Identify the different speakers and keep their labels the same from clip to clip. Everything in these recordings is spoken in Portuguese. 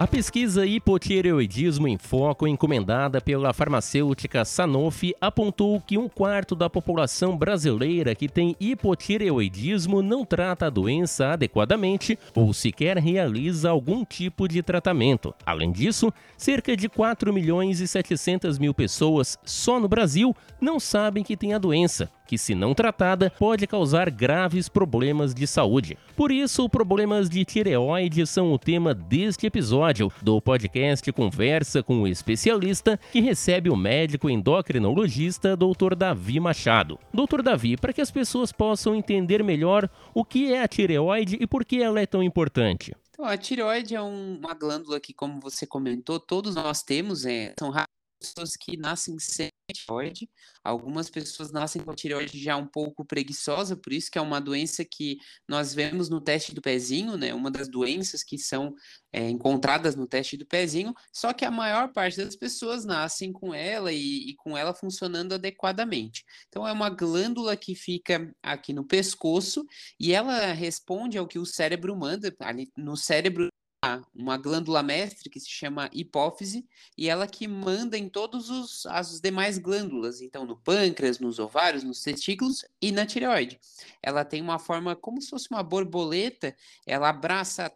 Speaker 1: A pesquisa Hipotireoidismo em Foco, encomendada pela farmacêutica Sanofi, apontou que um quarto da população brasileira que tem hipotireoidismo não trata a doença adequadamente ou sequer realiza algum tipo de tratamento. Além disso, cerca de 4 milhões e 700 mil pessoas só no Brasil não sabem que tem a doença que, se não tratada, pode causar graves problemas de saúde. Por isso, problemas de tireoide são o tema deste episódio do podcast Conversa com o especialista, que recebe o médico endocrinologista Dr. Davi Machado. Dr. Davi, para que as pessoas possam entender melhor o que é a tireoide e por que ela é tão importante.
Speaker 2: Então, a tireoide é um, uma glândula que, como você comentou, todos nós temos, é, são pessoas que nascem sem tireoide, algumas pessoas nascem com a tireoide já um pouco preguiçosa, por isso que é uma doença que nós vemos no teste do pezinho, né? Uma das doenças que são é, encontradas no teste do pezinho, só que a maior parte das pessoas nascem com ela e, e com ela funcionando adequadamente. Então é uma glândula que fica aqui no pescoço e ela responde ao que o cérebro manda. Ali no cérebro uma glândula mestre que se chama hipófise e ela que manda em todos os as demais glândulas, então no pâncreas, nos ovários, nos testículos e na tireoide. Ela tem uma forma como se fosse uma borboleta, ela abraça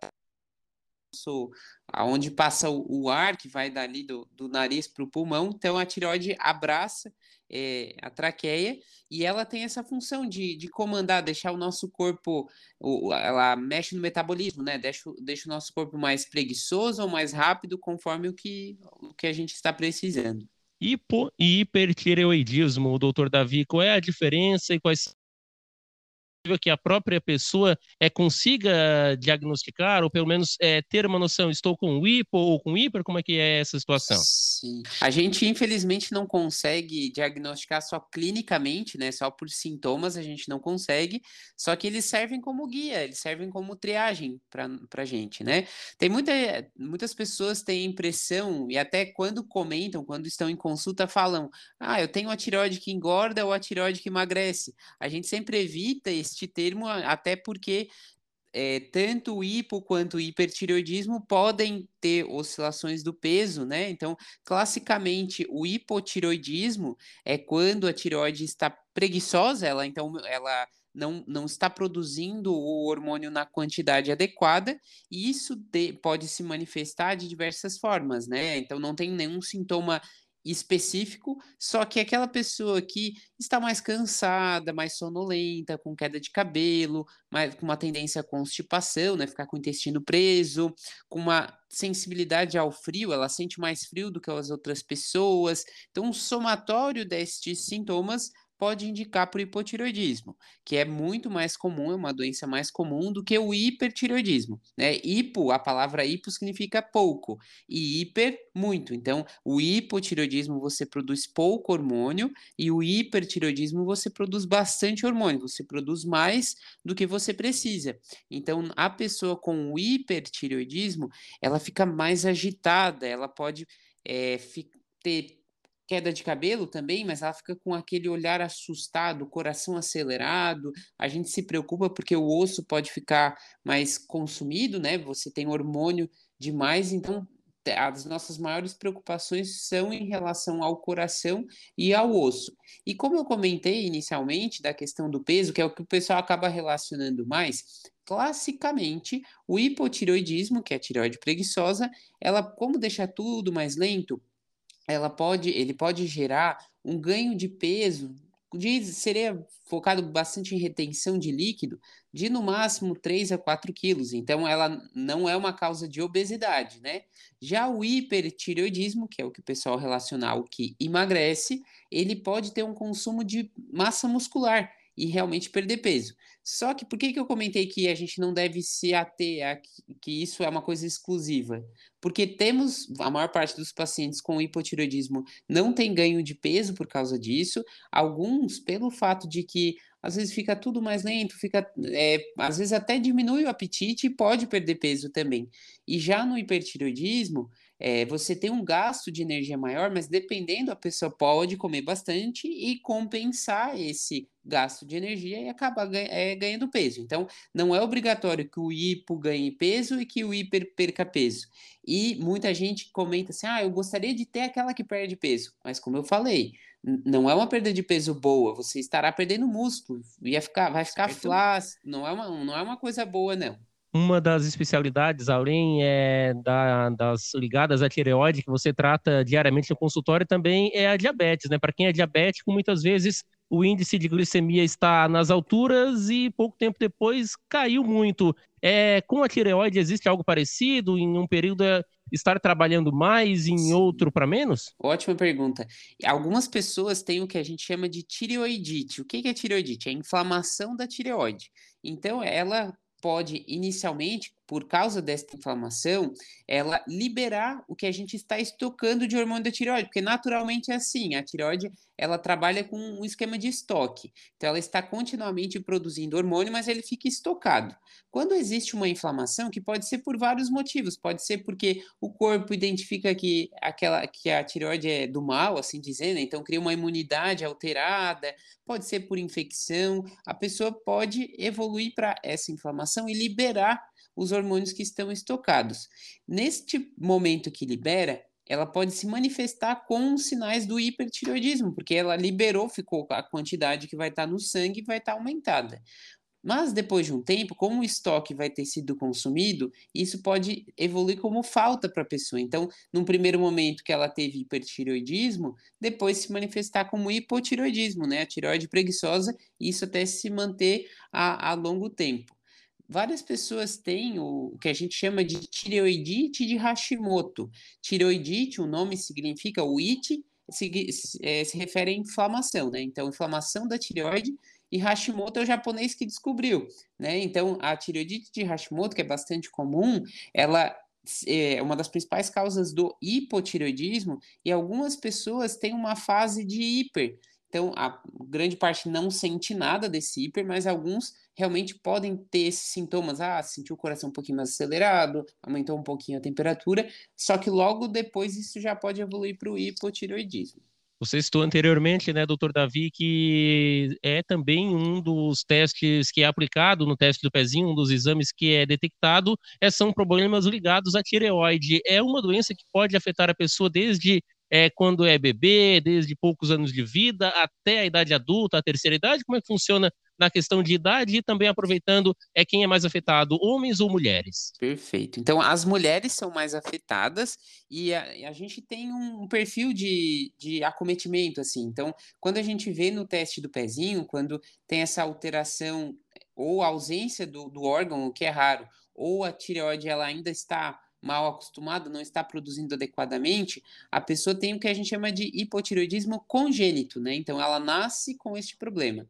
Speaker 2: aonde passa o, ar que vai dali do, do nariz para o pulmão, então a tireoide abraça é, a traqueia e ela tem essa função de, de comandar, deixar o nosso corpo, o, ela mexe no metabolismo, né? Deixa, deixa o nosso corpo mais preguiçoso ou mais rápido conforme o que, o que a gente está precisando.
Speaker 1: Hipo e hipertireoidismo, doutor Davi, qual é a diferença e quais que a própria pessoa é, consiga diagnosticar, ou pelo menos é, ter uma noção, estou com hipo ou com hiper, como é que é essa situação?
Speaker 2: Sim. A gente, infelizmente, não consegue diagnosticar só clinicamente, né? Só por sintomas a gente não consegue, só que eles servem como guia, eles servem como triagem para a gente, né? Tem muita, muitas pessoas têm impressão, e até quando comentam, quando estão em consulta, falam: ah, eu tenho a tireoide que engorda ou a tireoide que emagrece. A gente sempre evita esse este termo, até porque é, tanto o hipo quanto o hipertireoidismo podem ter oscilações do peso, né? Então, classicamente, o hipotireoidismo é quando a tireoide está preguiçosa, ela então ela não, não está produzindo o hormônio na quantidade adequada, e isso de, pode se manifestar de diversas formas, né? Então, não tem nenhum sintoma específico, só que aquela pessoa que está mais cansada, mais sonolenta, com queda de cabelo, mais, com uma tendência à constipação, né, ficar com o intestino preso, com uma sensibilidade ao frio, ela sente mais frio do que as outras pessoas. Então, um somatório destes sintomas pode indicar para o hipotiroidismo, que é muito mais comum, é uma doença mais comum do que o hipertiroidismo. Né? Hipo, a palavra hipo significa pouco, e hiper, muito. Então, o hipotiroidismo você produz pouco hormônio, e o hipertiroidismo você produz bastante hormônio, você produz mais do que você precisa. Então, a pessoa com o hipertiroidismo, ela fica mais agitada, ela pode é, ter queda de cabelo também, mas ela fica com aquele olhar assustado, coração acelerado. A gente se preocupa porque o osso pode ficar mais consumido, né? Você tem hormônio demais, então as nossas maiores preocupações são em relação ao coração e ao osso. E como eu comentei inicialmente da questão do peso, que é o que o pessoal acaba relacionando mais, classicamente o hipotiroidismo, que é a tireoide preguiçosa, ela como deixa tudo mais lento, ela pode, ele pode gerar um ganho de peso, de, seria focado bastante em retenção de líquido, de no máximo 3 a 4 quilos. Então, ela não é uma causa de obesidade, né? Já o hipertireoidismo, que é o que o pessoal relaciona ao que emagrece, ele pode ter um consumo de massa muscular e realmente perder peso. Só que por que, que eu comentei que a gente não deve se ater a que, isso é uma coisa exclusiva? Porque temos, a maior parte dos pacientes com hipotireoidismo não tem ganho de peso por causa disso, alguns pelo fato de que às vezes fica tudo mais lento, fica, é, às vezes até diminui o apetite e pode perder peso também. E já no hipertireoidismo, É, você tem um gasto de energia maior, mas dependendo, a pessoa pode comer bastante e compensar esse gasto de energia e acaba é, ganhando peso. Então, não é obrigatório que o hipo ganhe peso e que o hiper perca peso. E muita gente comenta assim: ah, eu gostaria de ter aquela que perde peso. Mas, como eu falei, não é uma perda de peso boa, você estará perdendo músculo, ia ficar, vai ficar flácido, não é, uma, não é uma coisa boa, não.
Speaker 1: Uma das especialidades, além é, da, das ligadas à tireoide, que você trata diariamente no consultório, também é a diabetes, né? Para quem é diabético, muitas vezes o índice de glicemia está nas alturas e pouco tempo depois caiu muito. É, com a tireoide existe algo parecido? Em um período é estar trabalhando mais, em Sim. outro para menos?
Speaker 2: Ótima pergunta. Algumas pessoas têm o que a gente chama de tireoidite. O que é tireoidite? É a inflamação da tireoide. Então, ela pode inicialmente por causa dessa inflamação, ela liberar o que a gente está estocando de hormônio da tireoide, porque naturalmente é assim, a tireoide ela trabalha com um esquema de estoque. Então ela está continuamente produzindo hormônio, mas ele fica estocado. Quando existe uma inflamação, que pode ser por vários motivos, pode ser porque o corpo identifica que aquela que a tireoide é do mal, assim dizendo, então cria uma imunidade alterada, pode ser por infecção, a pessoa pode evoluir para essa inflamação e liberar os hormônios que estão estocados. Neste momento que libera, ela pode se manifestar com sinais do hipertireoidismo, porque ela liberou, ficou a quantidade que vai estar no sangue vai estar aumentada. Mas depois de um tempo, como o estoque vai ter sido consumido, isso pode evoluir como falta para a pessoa. Então, num primeiro momento que ela teve hipertireoidismo, depois se manifestar como hipotireoidismo, né? A tireoide preguiçosa, isso até se manter a, a longo tempo várias pessoas têm o, que a gente chama de tireoidite de Hashimoto. Tireoidite, o nome significa o it, se, é, se refere à inflamação, né? Então, inflamação da tireoide e Hashimoto é o japonês que descobriu, né? Então, a tireoidite de Hashimoto, que é bastante comum, ela é uma das principais causas do hipotireoidismo e algumas pessoas têm uma fase de hiper. Então, a grande parte não sente nada desse hiper, mas alguns realmente podem ter esses sintomas. Ah, sentiu o coração um pouquinho mais acelerado, aumentou um pouquinho a temperatura, só que logo depois isso já pode evoluir para o hipotireoidismo.
Speaker 1: Você citou anteriormente, né, doutor Davi, que é também um dos testes que é aplicado no teste do pezinho, um dos exames que é detectado, é, são problemas ligados à tireoide. É uma doença que pode afetar a pessoa desde é, quando é bebê, desde poucos anos de vida até a idade adulta, a terceira idade? Como é que funciona na questão de idade e também aproveitando é quem é mais afetado, homens ou mulheres?
Speaker 2: Perfeito. Então, as mulheres são mais afetadas e a, a gente tem um perfil de, de acometimento, assim. Então, quando a gente vê no teste do pezinho, quando tem essa alteração ou ausência do, do órgão, o que é raro, ou a tireoide ela ainda está mal acostumada, não está produzindo adequadamente, a pessoa tem o que a gente chama de hipotireoidismo congênito, né? Então ela nasce com este problema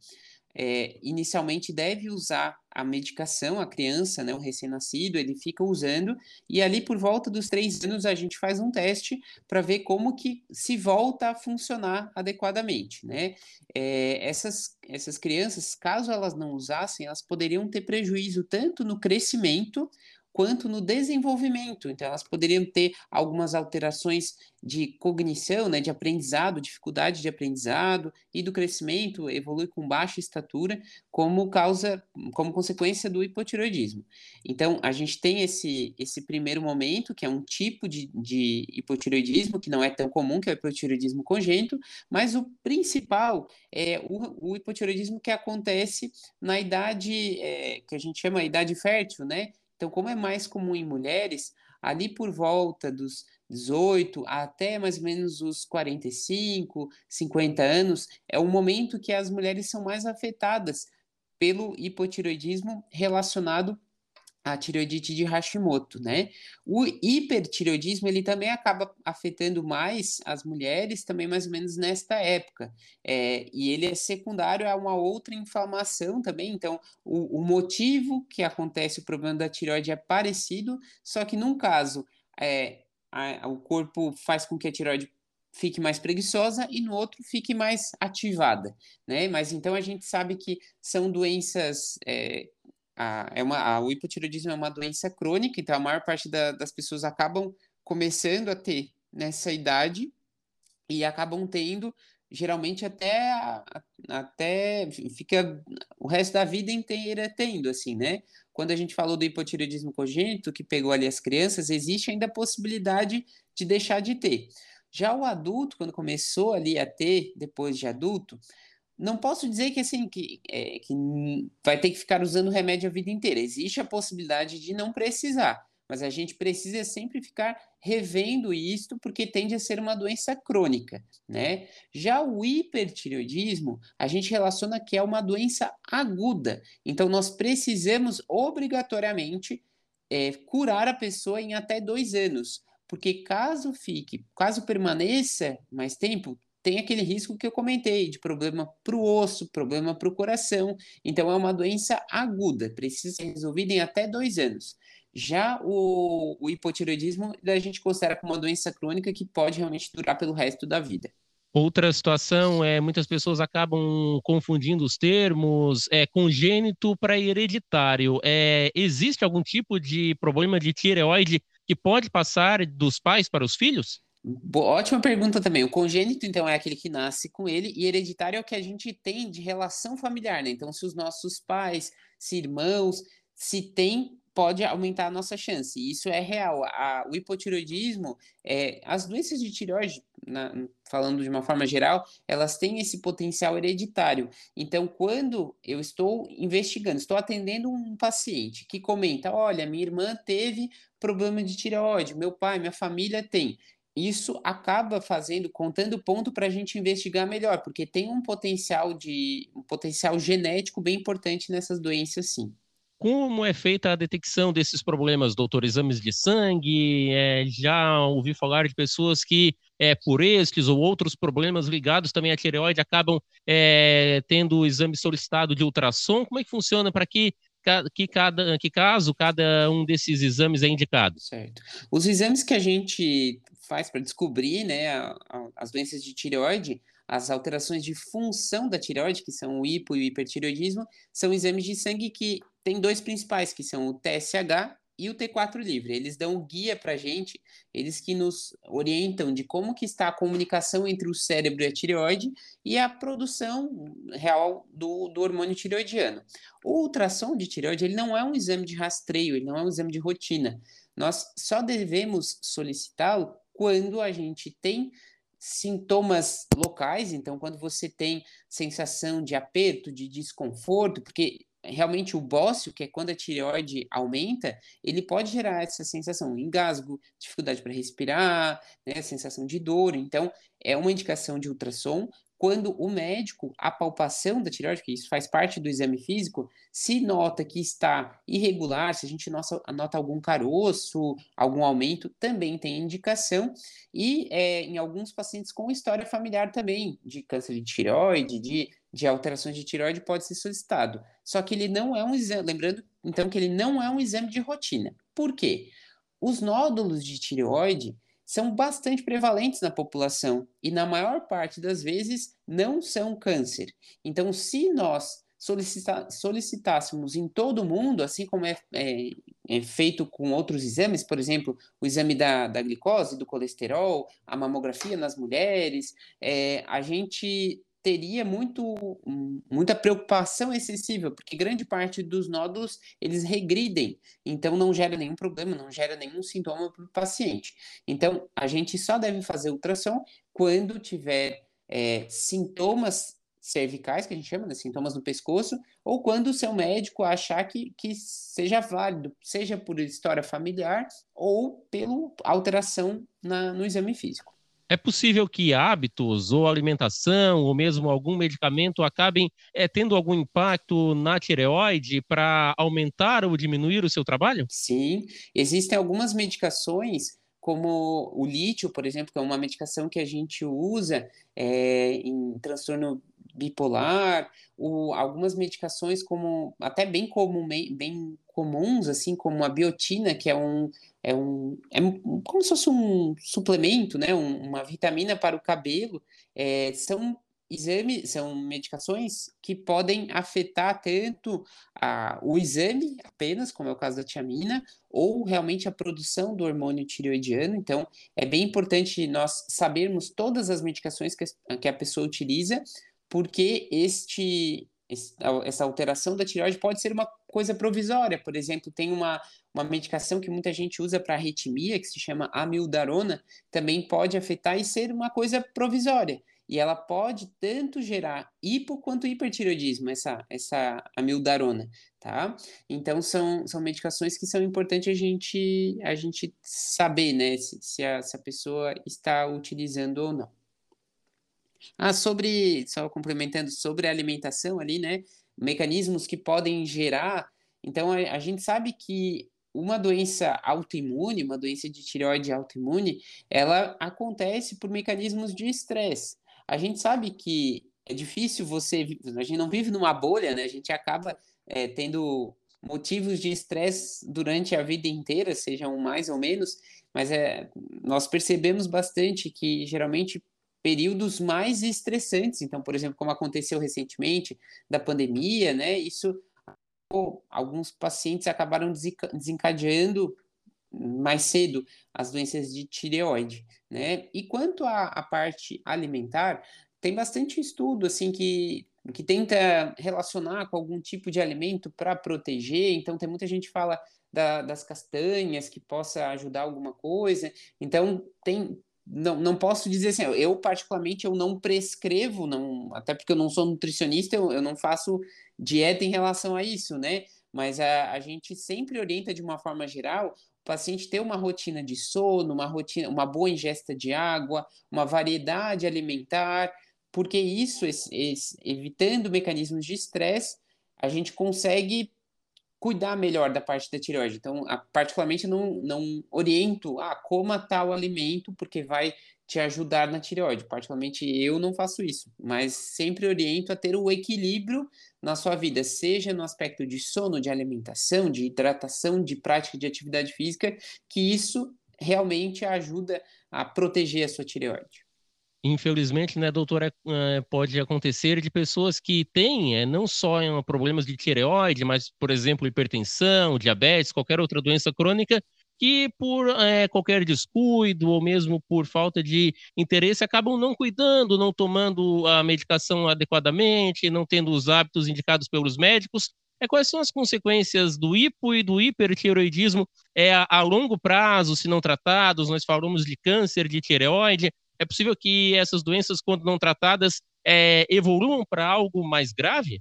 Speaker 2: é, inicialmente deve usar a medicação, a criança, né, o recém-nascido, ele fica usando, e ali por volta dos três anos a gente faz um teste para ver como que se volta a funcionar adequadamente, né? É, essas, essas crianças, caso elas não usassem, elas poderiam ter prejuízo tanto no crescimento quanto no desenvolvimento. Então, elas poderiam ter algumas alterações de cognição, né, de aprendizado, dificuldade de aprendizado e do crescimento, evolui com baixa estatura, como causa, como consequência do hipotiroidismo. Então, a gente tem esse, esse primeiro momento, que é um tipo de, de hipotiroidismo, que não é tão comum, que é o hipotiroidismo congênito, mas o principal é o, o hipotiroidismo que acontece na idade, é, que a gente chama idade fértil, né? Então, como é mais comum em mulheres, ali por volta dos 18 até mais ou menos os 45, 50 anos, é o momento que as mulheres são mais afetadas pelo hipotiroidismo relacionado a tireoidite de Hashimoto, né? O hipertireoidismo, ele também acaba afetando mais as mulheres, também mais ou menos nesta época, é, e ele é secundário a uma outra inflamação também, então o, o, motivo que acontece o problema da tireoide é parecido, só que num caso, é, a, o corpo faz com que a tireoide fique mais preguiçosa e no outro fique mais ativada, né? Mas então a gente sabe que são doenças é, a, é uma, a, o hipotiroidismo é uma doença crônica, então a maior parte da, das pessoas acabam começando a ter nessa idade e acabam tendo geralmente até até fica o resto da vida inteira tendo assim, né? Quando a gente falou do hipotireoidismo congênito, que pegou ali as crianças, existe ainda a possibilidade de deixar de ter. Já o adulto, quando começou ali a ter, depois de adulto, não posso dizer que assim que, é, que vai ter que ficar usando remédio a vida inteira. Existe a possibilidade de não precisar mas a gente precisa sempre ficar revendo isto porque tende a ser uma doença crônica, né? Já o hipertireoidismo, a gente relaciona que é uma doença aguda, então nós precisamos obrigatoriamente é, curar a pessoa em até dois anos, porque caso fique, caso permaneça mais tempo, tem aquele risco que eu comentei de problema para o osso, problema para o coração. Então, é uma doença aguda, precisa ser resolvida em até dois anos. Já o, o hipotireoidismo a gente considera como uma doença crônica que pode realmente durar pelo resto da vida.
Speaker 1: Outra situação é muitas pessoas acabam confundindo os termos é congênito para hereditário. É, existe algum tipo de problema de tireoide que pode passar dos pais para os filhos?
Speaker 2: Boa, ótima pergunta também. O congênito, então, é aquele que nasce com ele, e hereditário é o que a gente tem de relação familiar, né? Então, se os nossos pais, se irmãos, se tem pode aumentar a nossa chance. Isso é real. A, o hipotiroidismo, é, as doenças de tireoide, na, falando de uma forma geral, elas têm esse potencial hereditário. Então, quando eu estou investigando, estou atendendo um paciente que comenta: olha, minha irmã teve problema de tireoide, meu pai, minha família tem. Isso acaba fazendo, contando ponto para a gente investigar melhor, porque tem um potencial de um potencial genético bem importante nessas doenças, sim.
Speaker 1: Como é feita a detecção desses problemas, doutor? Exames de sangue? É, já ouvi falar de pessoas que, é, por estes ou outros problemas ligados também à tireoide, acabam é, tendo o exame solicitado de ultrassom. Como é que funciona para que que, cada, que caso cada um desses exames é indicado?
Speaker 2: Certo. Os exames que a gente faz para descobrir né, a, a, as doenças de tireoide, as alterações de função da tireoide, que são o hipo e o hipertireoidismo, são exames de sangue que tem dois principais, que são o TSH e o T4 livre. Eles dão guia para gente, eles que nos orientam de como que está a comunicação entre o cérebro e a tireoide e a produção real do, do hormônio tireoidiano. O ultrassom de tireoide ele não é um exame de rastreio, ele não é um exame de rotina. Nós só devemos solicitá-lo quando a gente tem sintomas locais, então quando você tem sensação de aperto, de desconforto, porque realmente o bócio, que é quando a tireoide aumenta, ele pode gerar essa sensação, engasgo, dificuldade para respirar, né, sensação de dor. Então, é uma indicação de ultrassom quando o médico, a palpação da tireoide, que isso faz parte do exame físico, se nota que está irregular, se a gente nota, algum caroço, algum aumento, também tem indicação. E é, em alguns pacientes com história familiar também, de câncer de tireoide, de de alterações de tireoide pode ser solicitado. Só que ele não é um exame, lembrando então que ele não é um exame de rotina. Por quê? Os nódulos de tireoide são bastante prevalentes na população e na maior parte das vezes não são câncer. Então, se nós solicita solicitássemos em todo mundo, assim como é, é, é, feito com outros exames, por exemplo, o exame da, da glicose, do colesterol, a mamografia nas mulheres, é, a gente teria muito, muita preocupação excessiva, porque grande parte dos nódulos eles regridem, então não gera nenhum problema, não gera nenhum sintoma para o paciente. Então a gente só deve fazer ultrassom quando tiver é, sintomas cervicais, que a gente chama, né, sintomas no pescoço, ou quando o seu médico achar que, que seja válido, seja por história familiar ou pela alteração na, no exame físico.
Speaker 1: É possível que hábitos ou alimentação ou mesmo algum medicamento acabem é, tendo algum impacto na tireoide para aumentar ou diminuir o seu trabalho?
Speaker 2: Sim, existem algumas medicações como o lítio, por exemplo, que é uma medicação que a gente usa é, em transtorno bipolar, o, algumas medicações como até bem, comum, bem comuns, assim como a biotina, que é um, é um é como se fosse um suplemento, né, um, uma vitamina para o cabelo, é, são exame, são medicações que podem afetar tanto a, o exame apenas, como é o caso da tiamina, ou realmente a produção do hormônio tireoidiano. Então, é bem importante nós sabermos todas as medicações que, que a pessoa utiliza, porque este, essa alteração da tireoide pode ser uma coisa provisória. Por exemplo, tem uma, uma medicação que muita gente usa para arritmia, que se chama amildarona, também pode afetar e ser uma coisa provisória e ela pode tanto gerar hipo quanto hipertireoidismo, essa, essa amildarona, tá? Então, são, são medicações que são importantes a gente, a gente saber, né, se, se, a, se a pessoa está utilizando ou não. Ah, sobre, só complementando, sobre a alimentação ali, né, mecanismos que podem gerar, então a, a gente sabe que uma doença autoimune, uma doença de tireoide autoimune, ela acontece por mecanismos de estresse. A gente sabe que é difícil você. A gente não vive numa bolha, né? A gente acaba é, tendo motivos de estresse durante a vida inteira, sejam mais ou menos, mas é, nós percebemos bastante que geralmente períodos mais estressantes, então, por exemplo, como aconteceu recentemente da pandemia, né? Isso alguns pacientes acabaram desencadeando mais cedo as doenças de tireoide, né? E quanto à, à parte alimentar, tem bastante estudo assim que que tenta relacionar com algum tipo de alimento para proteger. Então, tem muita gente que fala da, das castanhas que possa ajudar alguma coisa. Então, tem. Não, não posso dizer assim, eu particularmente eu não prescrevo, não, até porque eu não sou nutricionista, eu, eu não faço dieta em relação a isso, né? Mas a, a gente sempre orienta de uma forma geral o paciente ter uma rotina de sono, uma rotina, uma boa ingesta de água, uma variedade alimentar, porque isso, esse, esse, evitando mecanismos de estresse, a gente consegue cuidar melhor da parte da tireoide. Então, a, particularmente, não, não oriento, ah, coma tal alimento, porque vai te ajudar na tireoide. Particularmente, eu não faço isso, mas sempre oriento a ter o equilíbrio na sua vida, seja no aspecto de sono, de alimentação, de hidratação, de prática de atividade física, que isso realmente ajuda a proteger a sua tireoide.
Speaker 1: Infelizmente, né, doutora, é, pode acontecer de pessoas que têm é, não só problemas de tireoide, mas, por exemplo, hipertensão, diabetes, qualquer outra doença crônica, que por é, qualquer descuido ou mesmo por falta de interesse acabam não cuidando, não tomando a medicação adequadamente, não tendo os hábitos indicados pelos médicos. É, quais são as consequências do hipo e do hipertireoidismo é, a, a longo prazo, se não tratados? Nós falamos de câncer de tireoide. É possível que essas doenças, quando não tratadas, é, evoluam para algo mais grave?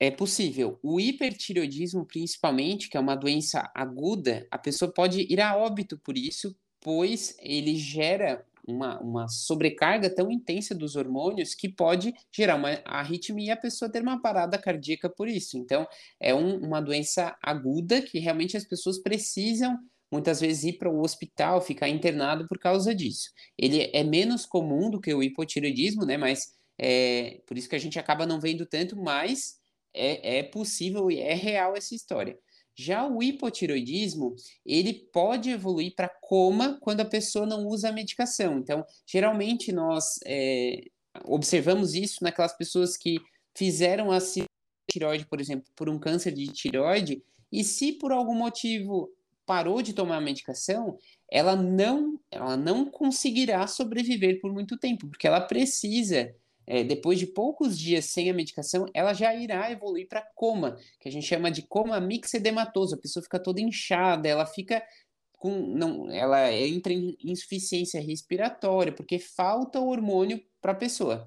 Speaker 2: É possível. O hipertireoidismo, principalmente, que é uma doença aguda, a pessoa pode ir a óbito por isso, pois ele gera uma, uma sobrecarga tão intensa dos hormônios que pode gerar uma arritmia e a pessoa ter uma parada cardíaca por isso. Então, é um, uma doença aguda que realmente as pessoas precisam muitas vezes ir para o hospital, ficar internado por causa disso. Ele é menos comum do que o hipotireoidismo, né? Mas é, por isso que a gente acaba não vendo tanto, mas é, é possível e é real essa história. Já o hipotiroidismo, ele pode evoluir para coma quando a pessoa não usa a medicação. Então, geralmente nós é, observamos isso naquelas pessoas que fizeram a tireoide, por exemplo, por um câncer de tireoide, e se por algum motivo parou de tomar a medicação, ela não, ela não conseguirá sobreviver por muito tempo, porque ela precisa é, depois de poucos dias sem a medicação, ela já irá evoluir para coma, que a gente chama de coma mixedematoso. A pessoa fica toda inchada, ela fica com. Não, ela entra em insuficiência respiratória, porque falta o hormônio para a pessoa.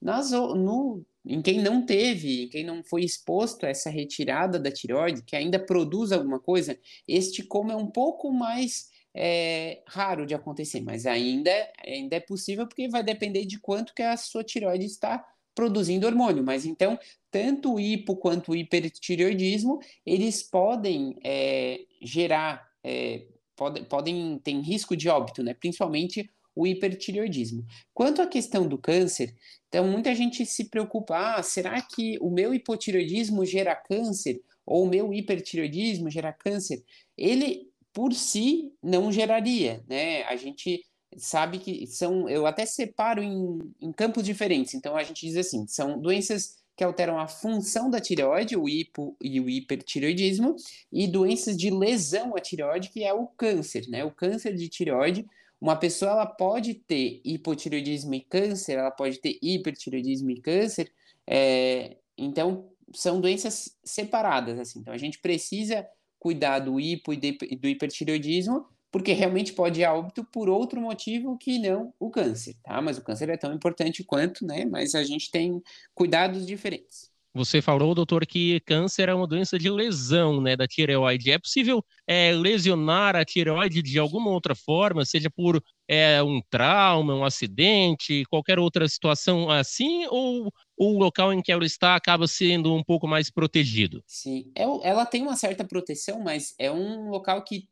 Speaker 2: Nas, no, em quem não teve, em quem não foi exposto a essa retirada da tireoide, que ainda produz alguma coisa, este coma é um pouco mais é raro de acontecer, mas ainda, ainda é possível porque vai depender de quanto que a sua tireoide está produzindo hormônio. Mas então, tanto o hipo quanto o hipertireoidismo, eles podem é, gerar, é, pode, podem ter risco de óbito, né? principalmente o hipertireoidismo. Quanto à questão do câncer, então muita gente se preocupa, ah, será que o meu hipotireoidismo gera câncer? Ou o meu hipertireoidismo gera câncer? Ele por si não geraria, né? A gente sabe que são, eu até separo em, em campos diferentes. Então a gente diz assim, são doenças que alteram a função da tireoide, o hipo e o hipertireoidismo, e doenças de lesão à tireoide, que é o câncer, né? O câncer de tireoide, uma pessoa ela pode ter hipotireoidismo e câncer, ela pode ter hipertireoidismo e câncer, é, então são doenças separadas, assim. Então a gente precisa cuidar do hipo e do hipertireoidismo, porque realmente pode ir a óbito por outro motivo que não o câncer, tá? Mas o câncer é tão importante quanto, né? Mas a gente tem cuidados diferentes.
Speaker 1: Você falou, doutor, que câncer é uma doença de lesão né, da tireoide. É possível é, lesionar a tireoide de alguma outra forma, seja por é, um trauma, um acidente, qualquer outra situação assim, ou o local em que ela está acaba sendo um pouco mais protegido?
Speaker 2: Sim, é ela tem uma certa proteção, mas é um local que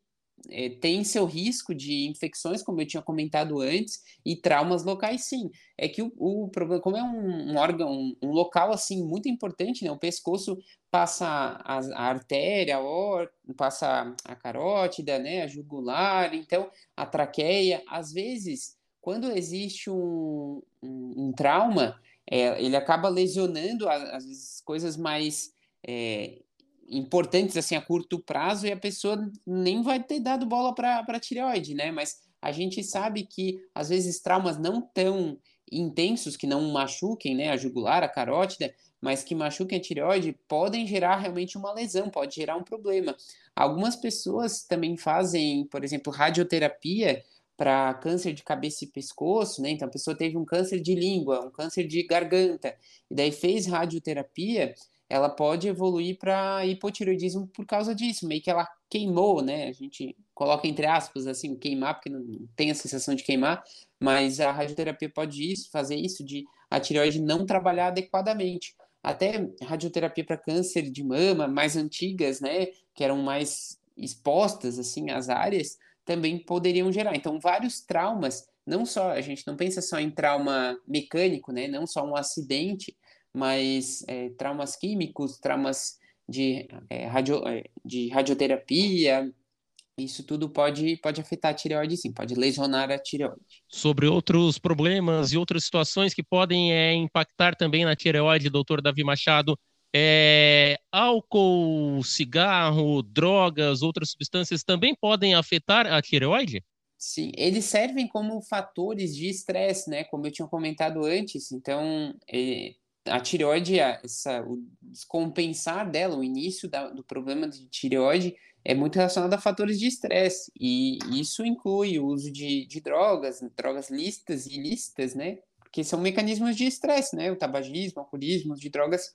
Speaker 2: é, tem seu risco de infecções, como eu tinha comentado antes, e traumas locais, sim. É que o, problema, como é um, um órgão, um, um, local assim muito importante, né? O pescoço passa a, a artéria, a or, passa a carótida, né? A jugular, então a traqueia. Às vezes, quando existe um, um, um trauma, é, ele acaba lesionando às vezes coisas mais é, importantes assim a curto prazo e a pessoa nem vai ter dado bola para a tireoide, né? Mas a gente sabe que às vezes traumas não tão intensos que não machuquem, né, a jugular, a carótida, mas que machuquem a tireoide, podem gerar realmente uma lesão, pode gerar um problema. Algumas pessoas também fazem, por exemplo, radioterapia para câncer de cabeça e pescoço, né? Então a pessoa teve um câncer de língua, um câncer de garganta, e daí fez radioterapia ela pode evoluir para hipotiroidismo por causa disso, meio que ela queimou, né? A gente coloca entre aspas assim, queimar, porque não tem a sensação de queimar, mas a radioterapia pode isso, fazer isso de a tireoide não trabalhar adequadamente. Até radioterapia para câncer de mama, mais antigas, né, que eram mais expostas assim às áreas, também poderiam gerar. Então, vários traumas, não só a gente não pensa só em trauma mecânico, né, não só um acidente, mas é, traumas químicos, traumas de, é, radio, é, de radioterapia, isso tudo pode, pode afetar a tireoide, sim, pode lesionar a tireoide.
Speaker 1: Sobre outros problemas e outras situações que podem é, impactar também na tireoide, doutor Davi Machado, é, álcool, cigarro, drogas, outras substâncias também podem afetar a tireoide?
Speaker 2: Sim, eles servem como fatores de estresse, né? Como eu tinha comentado antes. Então, é, a tireoide, essa, o descompensar dela, o início da, do problema de tireoide é muito relacionado a fatores de estresse, e isso inclui o uso de, de drogas, drogas listas e ilícitas, né? Porque são mecanismos de estresse, né? O tabagismo, o alcoolismo, de drogas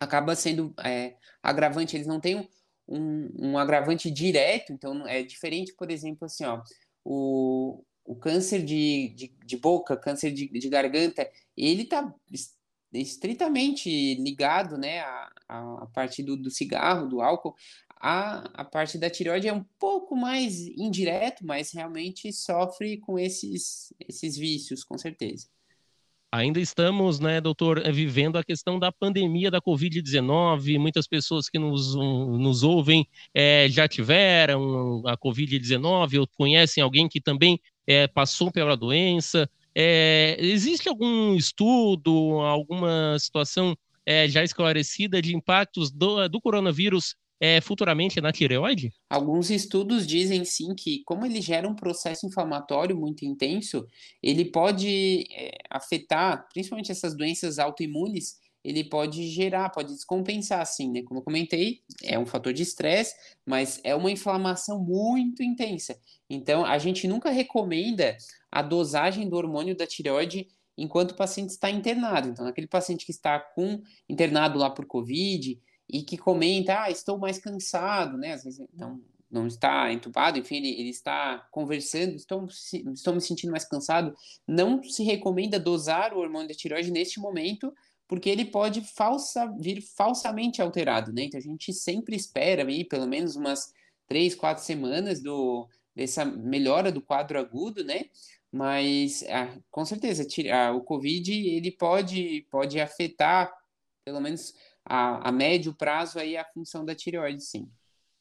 Speaker 2: acaba sendo é, agravante, eles não têm um, um agravante direto, então é diferente, por exemplo, assim, ó, o, o câncer de, de, de boca, câncer de, de garganta, ele tá estritamente ligado, né, a, parte do, do cigarro, do álcool, a, a parte da tireoide é um pouco mais indireto, mas realmente sofre com esses, esses vícios, com certeza.
Speaker 1: Ainda estamos, né, doutor, eh, vivendo a questão da pandemia da Covid-19. Muitas pessoas que nos, nos ouvem é, já tiveram a Covid-19 ou conhecem alguém que também é, passou pela doença. É, existe algum estudo, alguma situação é, já esclarecida de impactos do, do coronavírus é, futuramente na tireoide?
Speaker 2: Alguns estudos dizem sim que, como ele gera um processo inflamatório muito intenso, ele pode é, afetar, principalmente essas doenças autoimunes, ele pode gerar, pode descompensar, assim, né? Como eu comentei, é um fator de estresse, mas é uma inflamação muito intensa. Então, a gente nunca recomenda a dosagem do hormônio da tireoide enquanto o paciente está internado. Então, aquele paciente que está com internado lá por Covid e que comenta, ah, estou mais cansado, né? Às vezes não, não está entubado, enfim, ele, ele está conversando, estou, estou me sentindo mais cansado. Não se recomenda dosar o hormônio da tireoide neste momento, porque ele pode falsa, vir falsamente alterado, né? Então a gente sempre espera aí pelo menos umas três, quatro semanas do, dessa melhora do quadro agudo, né? Mas ah, com certeza ah, o Covid ele pode, pode afetar pelo menos a, a médio prazo aí a função da tireoide, sim.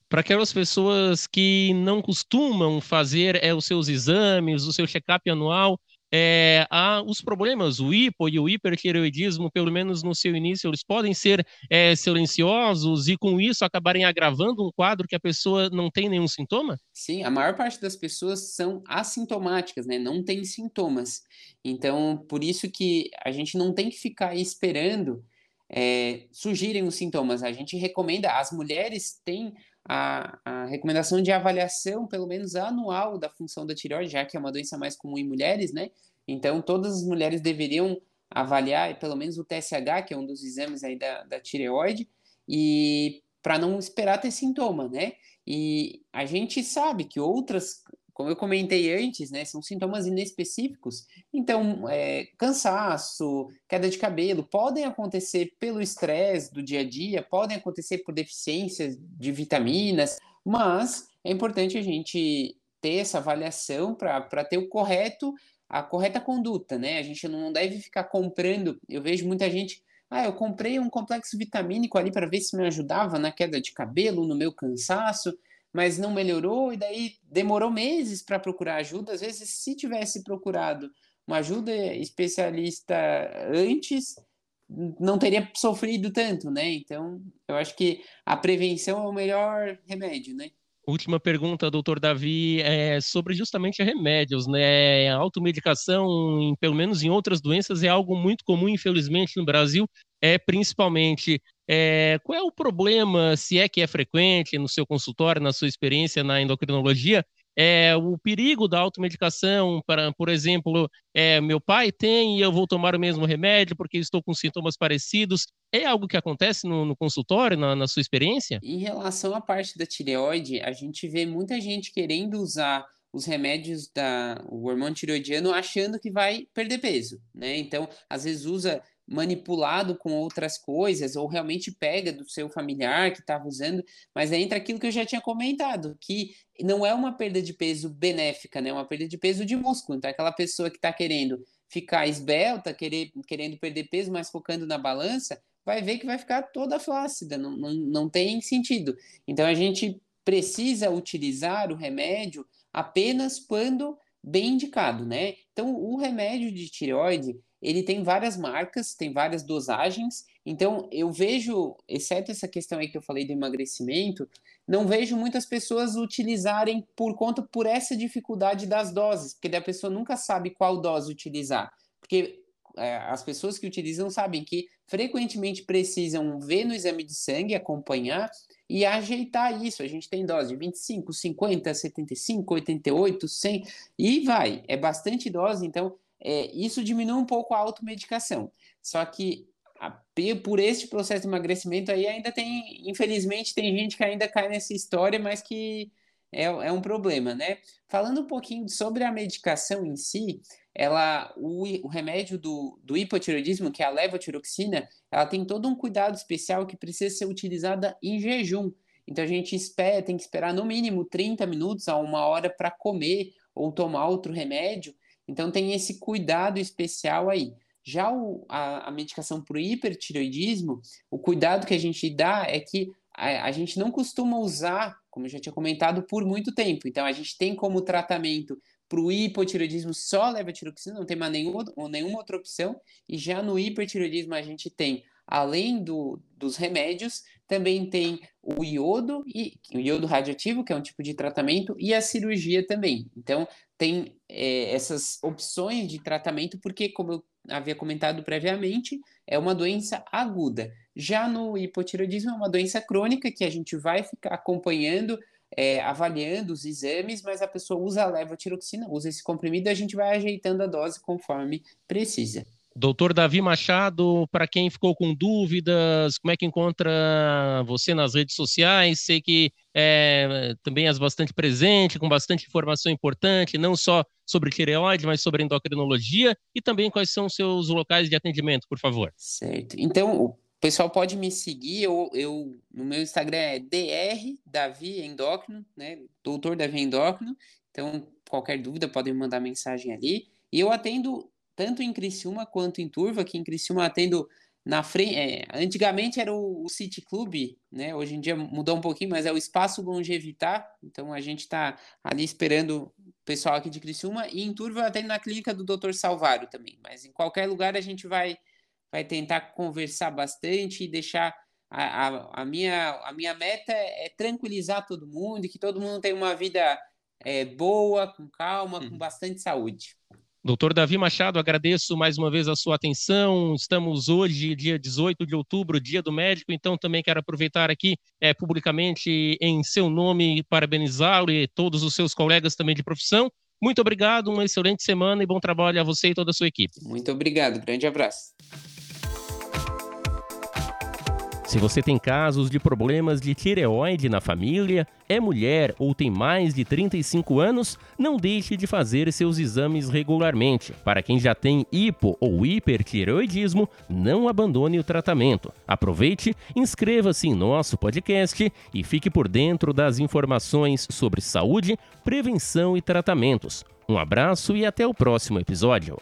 Speaker 1: para aquelas pessoas que não costumam fazer é, os seus exames, o seu check-up anual, é, há os problemas, o hipo e o hipertireoidismo, pelo menos no seu início, eles podem ser é, silenciosos e com isso acabarem agravando um quadro que a pessoa não tem nenhum sintoma?
Speaker 2: Sim, a maior parte das pessoas são assintomáticas, né? Não tem sintomas. Então, por isso que a gente não tem que ficar esperando é, surgirem os sintomas. A gente recomenda, as mulheres têm a, a, recomendação de avaliação, pelo menos anual, da função da tireoide, já que é uma doença mais comum em mulheres, né? Então, todas as mulheres deveriam avaliar pelo menos o TSH, que é um dos exames aí da, da tireoide, e para não esperar ter sintoma, né? E a gente sabe que outras como eu comentei antes, né, são sintomas inespecíficos. Então, é, cansaço, queda de cabelo, podem acontecer pelo estresse do dia a dia, podem acontecer por deficiências de vitaminas, mas é importante a gente ter essa avaliação para ter o correto, a correta conduta, né? A gente não deve ficar comprando. Eu vejo muita gente. Ah, eu comprei um complexo vitamínico ali para ver se me ajudava na queda de cabelo, no meu cansaço mas não melhorou, e daí demorou meses para procurar ajuda. Às vezes, se tivesse procurado uma ajuda especialista antes, não teria sofrido tanto, né? Então, eu acho que a prevenção é o melhor remédio, né?
Speaker 1: Última pergunta, doutor Davi, é sobre justamente remédios, né? A automedicação, em, pelo menos em outras doenças, é algo muito comum, infelizmente, no Brasil, é principalmente. É, qual é o problema, se é que é frequente no seu consultório, na sua experiência na endocrinologia, é, o perigo da automedicação, para, por exemplo, é, meu pai tem e eu vou tomar o mesmo remédio porque estou com sintomas parecidos. É algo que acontece no, no consultório, na, na, sua experiência?
Speaker 2: Em relação à parte da tireoide, a gente vê muita gente querendo usar os remédios da o hormônio tireoidiano achando que vai perder peso, né? Então, às vezes usa manipulado com outras coisas, ou realmente pega do seu familiar que estava usando, mas entra aquilo que eu já tinha comentado, que não é uma perda de peso benéfica, né? É uma perda de peso de músculo. Então, aquela pessoa que está querendo ficar esbelta, querer, querendo perder peso, mas focando na balança, vai ver que vai ficar toda flácida, não, não, não tem sentido. Então, a gente precisa utilizar o remédio apenas quando bem indicado, né? Então, o remédio de tireoide, ele tem várias marcas, tem várias dosagens. Então, eu vejo, exceto essa questão aí que eu falei do emagrecimento, não vejo muitas pessoas utilizarem por conta por essa dificuldade das doses, porque a pessoa nunca sabe qual dose utilizar. Porque é, as pessoas que utilizam sabem que frequentemente precisam ver no exame de sangue, acompanhar e ajeitar isso. A gente tem dose de 25, 50, 75, 88, 100 e vai. É bastante dose, então é, isso diminui um pouco a automedicação. Só que a, por este processo de emagrecimento aí ainda tem, infelizmente, tem gente que ainda cai nessa história, mas que é, é um problema, né? Falando um pouquinho sobre a medicação em si, ela, o, o remédio do, do hipotiroidismo, que é a levotiroxina, ela tem todo um cuidado especial que precisa ser utilizada em jejum. Então a gente espera, tem que esperar no mínimo 30 minutos a uma hora para comer ou tomar outro remédio. Então tem esse cuidado especial aí. Já o, a, a, medicação para o hipertiroidismo, o cuidado que a gente dá é que a, a, gente não costuma usar, como eu já tinha comentado, por muito tempo. Então a gente tem como tratamento para o hipotiroidismo só levotiroxina, não tem mais nenhuma, nenhuma outra opção. E já no hipertiroidismo a gente tem, além do, dos remédios, também tem o iodo e o iodo radioativo, que é um tipo de tratamento, e a cirurgia também. Então, tem é, essas opções de tratamento, porque, como eu havia comentado previamente, é uma doença aguda. Já no hipotiroidismo, é uma doença crônica que a gente vai ficar acompanhando, é, avaliando os exames, mas a pessoa usa a levotiroxina, usa esse comprimido a gente vai ajeitando a dose conforme precisa.
Speaker 1: Doutor Davi Machado, para quem ficou com dúvidas, como é que encontra você nas redes sociais? Sei que é, também és bastante presente, com bastante informação importante, não só sobre tireoide, mas sobre endocrinologia e também quais são os seus locais de atendimento, por favor.
Speaker 2: Certo. Então, o pessoal pode me seguir, eu, eu no meu Instagram é dr Davi Endócrino, né? Doutor Davi Endócrino. Então, qualquer dúvida podem mandar mensagem ali. E eu atendo tanto em Criciúma quanto em Turva, que em Criciúma atendo na frente. É, antigamente era o, o, City Club, né? Hoje em dia mudou um pouquinho, mas é o Espaço Longevitar. Então a gente está ali esperando o pessoal aqui de Criciúma e em Turvo até na clínica do Dr. Salvário também. Mas em qualquer lugar a gente vai, vai tentar conversar bastante e deixar. A, a, a minha, a minha meta é tranquilizar todo mundo e que todo mundo tenha uma vida é, boa, com calma, uhum. com bastante saúde.
Speaker 1: Doutor Davi Machado, agradeço mais uma vez a sua atenção. Estamos hoje, dia 18 de outubro, dia do médico, então também quero aproveitar aqui é, publicamente em seu nome parabenizá-lo e todos os seus colegas também de profissão. Muito obrigado, uma excelente semana e bom trabalho a você e toda a sua equipe.
Speaker 2: Muito obrigado, grande abraço.
Speaker 1: Se você tem casos de problemas de tireoide na família, é mulher ou tem mais de 35 anos, não deixe de fazer seus exames regularmente. Para quem já tem hipo ou hipertireoidismo, não abandone o tratamento. Aproveite, inscreva-se em nosso podcast e fique por dentro das informações sobre saúde, prevenção e tratamentos. Um abraço e até o próximo episódio.